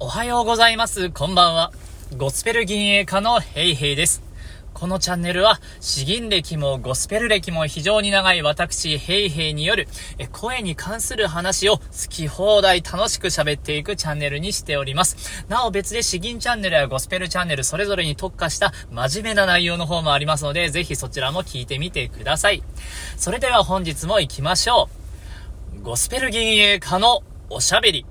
おはようございます。こんばんは。ゴスペル銀営家のヘイヘイです。このチャンネルは、詩吟歴もゴスペル歴も非常に長い私、ヘイヘイによる、え声に関する話を好き放題楽しく喋っていくチャンネルにしております。なお別で詩吟チャンネルやゴスペルチャンネルそれぞれに特化した真面目な内容の方もありますので、ぜひそちらも聞いてみてください。それでは本日も行きましょう。ゴスペル銀営家のおしゃべり。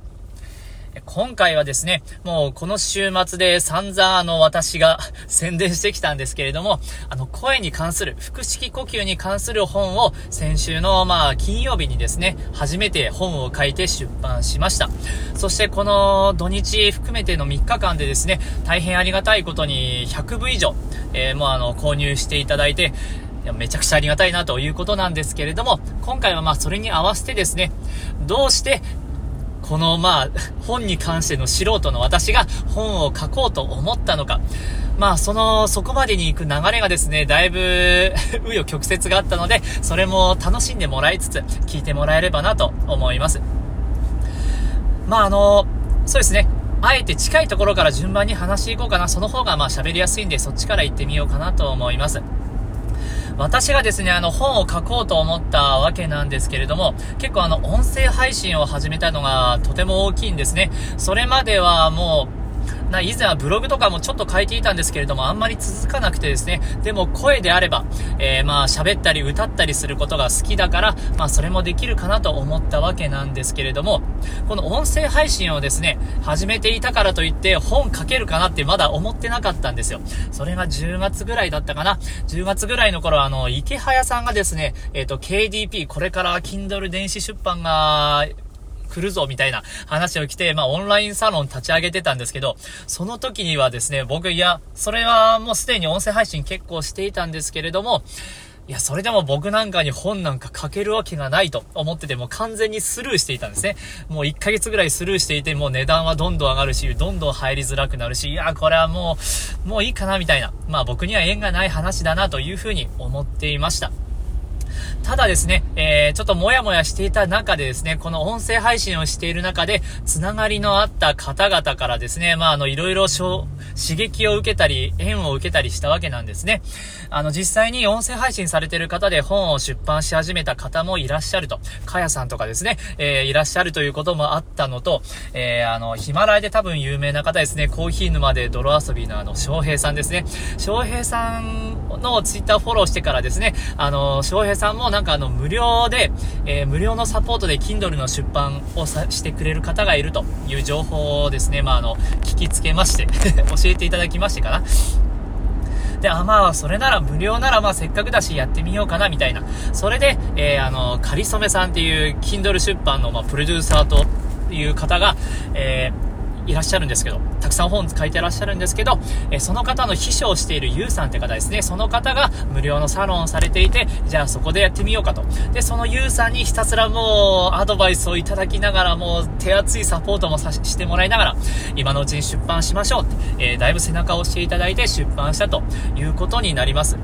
今回はですね、もうこの週末で散々あの私が 宣伝してきたんですけれども、あの声に関する、腹式呼吸に関する本を先週のまあ金曜日にですね、初めて本を書いて出版しました。そしてこの土日含めての3日間でですね、大変ありがたいことに100部以上、えー、もうあの購入していただいて、めちゃくちゃありがたいなということなんですけれども、今回はまあそれに合わせてですね、どうしてこのまあ、本に関しての素人の私が本を書こうと思ったのか。まあ、その、そこまでに行く流れがですね、だいぶ、紆余曲折があったので、それも楽しんでもらいつつ、聞いてもらえればなと思います。まあ、あの、そうですね。あえて近いところから順番に話していこうかな。その方がまあ喋りやすいんで、そっちから行ってみようかなと思います。私がですね、あの本を書こうと思ったわけなんですけれども、結構あの音声配信を始めたのがとても大きいんですね。それまではもうな、以前はブログとかもちょっと書いていたんですけれども、あんまり続かなくてですね、でも声であれば、えー、まあ喋ったり歌ったりすることが好きだから、まあそれもできるかなと思ったわけなんですけれども、この音声配信をですね、始めていたからといって本書けるかなってまだ思ってなかったんですよ。それが10月ぐらいだったかな。10月ぐらいの頃、あの、池早さんがですね、えっ、ー、と、KDP、これから Kindle 電子出版が、来るぞみたいな話を来て、まあオンラインサロン立ち上げてたんですけど、その時にはですね、僕、いや、それはもうすでに音声配信結構していたんですけれども、いや、それでも僕なんかに本なんか書けるわけがないと思ってて、もう完全にスルーしていたんですね。もう1ヶ月ぐらいスルーしていて、もう値段はどんどん上がるし、どんどん入りづらくなるし、いや、これはもう、もういいかなみたいな。まあ僕には縁がない話だなというふうに思っていました。ただですね、えー、ちょっともやもやしていた中でですね、この音声配信をしている中で、つながりのあった方々からですね、まあ、あの、いろいろ刺激を受けたり、縁を受けたりしたわけなんですね。あの、実際に音声配信されている方で本を出版し始めた方もいらっしゃると。かやさんとかですね、えー、いらっしゃるということもあったのと、えー、あの、ヒマラヤで多分有名な方ですね、コーヒー沼で泥遊びのあの、翔平さんですね。翔平さんのツイッターフォローしてからですね、あの、翔平さんもなんかあの、無料で、えー、無料のサポートで Kindle の出版をさしてくれる方がいるという情報をですね、まあ、あの、聞きつけまして 教えていただきましてかな。で、あ、まあ、それなら無料ならまあせっかくだしやってみようかな、みたいな。それで、えー、あの、かりそめさんっていう Kindle 出版のまあプロデューサーという方が、えーいらっしゃるんですけど、たくさん本書いてらっしゃるんですけど、えその方の秘書をしているゆうさんって方ですね、その方が無料のサロンをされていて、じゃあそこでやってみようかと。で、そのゆうさんにひたすらもうアドバイスをいただきながら、もう手厚いサポートもさしてもらいながら、今のうちに出版しましょうって、えー、だいぶ背中を押していただいて出版したということになります。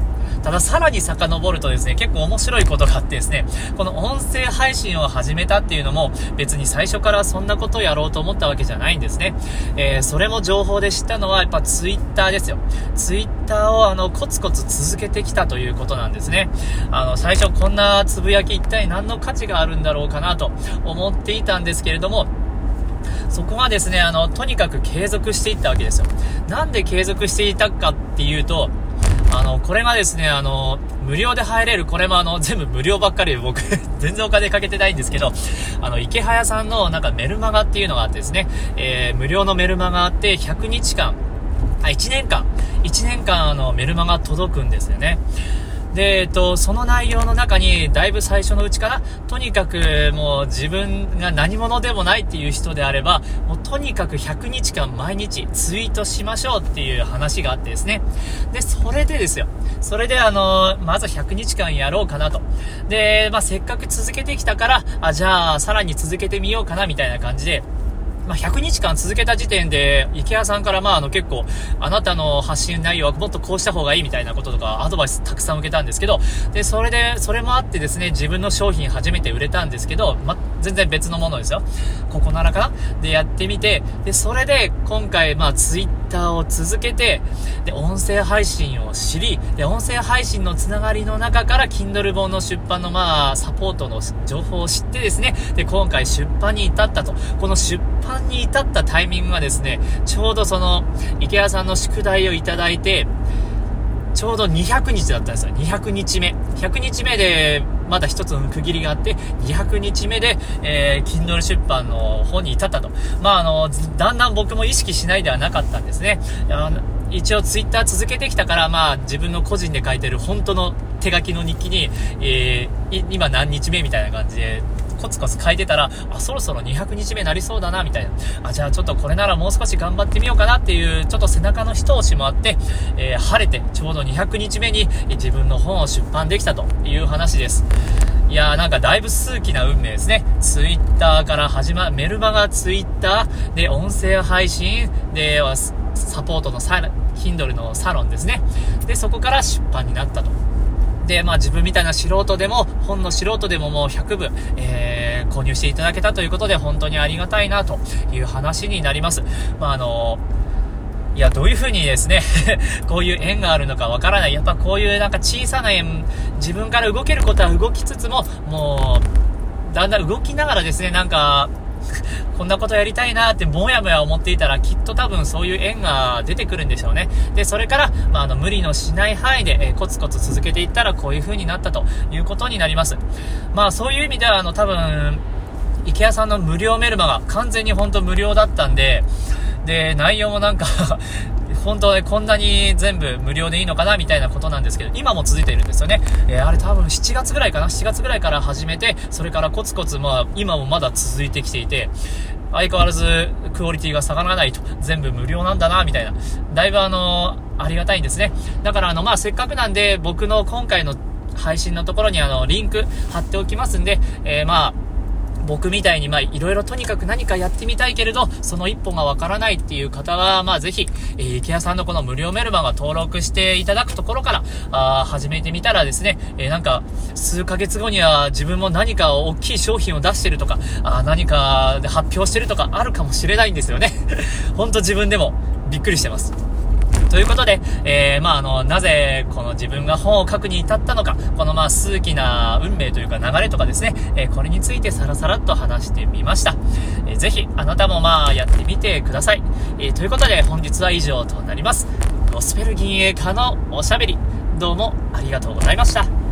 たださらに遡るとですね、結構面白いことがあってですね、この音声配信を始めたっていうのも別に最初からそんなことをやろうと思ったわけじゃないんですね。えー、それも情報で知ったのはやっぱツイッターですよ。ツイッターをあのコツコツ続けてきたということなんですね。あの最初こんなつぶやき一体何の価値があるんだろうかなと思っていたんですけれども、そこがですね、あの、とにかく継続していったわけですよ。なんで継続していたかっていうと、あの、これがですね、あの、無料で入れる、これもあの、全部無料ばっかりで僕 全然お金かけてないんですけど、あの、池早さんのなんかメルマガっていうのがあってですね、えー、無料のメルマガあって100日間、あ、1年間、1年間あの、メルマガ届くんですよね。で、えっと、その内容の中に、だいぶ最初のうちから、とにかくもう自分が何者でもないっていう人であれば、もうとにかく100日間毎日ツイートしましょうっていう話があってですね。で、それでですよ。それであの、まず100日間やろうかなと。で、まあ、せっかく続けてきたから、あ、じゃあ、さらに続けてみようかなみたいな感じで、まあ、100日間続けた時点で、池谷さんからまあ、あの結構、あなたの発信内容はもっとこうした方がいいみたいなこととか、アドバイスたくさん受けたんですけど、で、それで、それもあってですね、自分の商品初めて売れたんですけど、ま、全然別のものですよ。ここならかな？でやってみて、で、それで今回、まあ、ツイッターを続けて、で、音声配信を知り、で、音声配信のつながりの中から、Kindle 本の出版の、まあ、サポートの情報を知ってですね、で、今回出版に至ったと。この出版に至ったタイミングがですね、ちょうどその、池谷さんの宿題をいただいて、ちょうど200日だったんですよ。200日目。100日目で、まだ一つの区切りがあって、200日目で、えー、Kindle 出版の方に至ったと。まあ、あの、だんだん僕も意識しないではなかったんですね。あの一応ツイッター続けてきたから、まあ、自分の個人で書いてる本当の手書きの日記に、えー、今何日目みたいな感じで、コツコツ書いてたら、あ、そろそろ200日目なりそうだな、みたいな。あ、じゃあちょっとこれならもう少し頑張ってみようかなっていう、ちょっと背中の一押しもあって、えー、晴れてちょうど200日目に自分の本を出版できたという話です。いやーなんかだいぶ数奇な運命ですね。ツイッターから始ま、メルマガツイッター、で、音声配信、で、サポートのサ、Kindle のサロンですね。で、そこから出版になったと。で、まあ自分みたいな素人でも、本の素人でももう100部、えー、購入していただけたということで、本当にありがたいなという話になります。まああのいや、どういう風にですね こういう縁があるのかわからない。やっぱこういうなんか小さな縁、自分から動けることは動きつつも、もう、だんだん動きながらですね、なんか、こんなことやりたいなってもやもや思っていたらきっと多分そういう縁が出てくるんでしょうね。で、それから、まあ、あの、無理のしない範囲で、えー、コツコツ続けていったらこういう風になったということになります。まあ、そういう意味では、あの、多分、池谷さんの無料メルマが完全に本当無料だったんで、で、内容もなんか 本当ね、こんなに全部無料でいいのかなみたいなことなんですけど、今も続いているんですよね。えー、あれ多分7月ぐらいかな ?7 月ぐらいから始めて、それからコツコツ、まあ、今もまだ続いてきていて、相変わらずクオリティが下がらないと、全部無料なんだな、みたいな。だいぶあのー、ありがたいんですね。だからあの、まあ、せっかくなんで、僕の今回の配信のところにあの、リンク貼っておきますんで、えー、まあ、僕みたいに、まあ、いろいろとにかく何かやってみたいけれど、その一歩がわからないっていう方は、まあ、ぜひ、えー、池谷さんのこの無料メルマガ登録していただくところから、あ始めてみたらですね、えー、なんか、数ヶ月後には自分も何か大きい商品を出してるとか、あ何かで発表してるとかあるかもしれないんですよね。ほんと自分でもびっくりしてます。ということで、えー、まあ、あの、なぜ、この自分が本を書くに至ったのか、このまあ、数奇な運命というか流れとかですね、えー、これについてさらさらっと話してみました。えー、ぜひ、あなたもまあ、やってみてください。えー、ということで、本日は以上となります。ゴスペル銀営家のおしゃべり、どうもありがとうございました。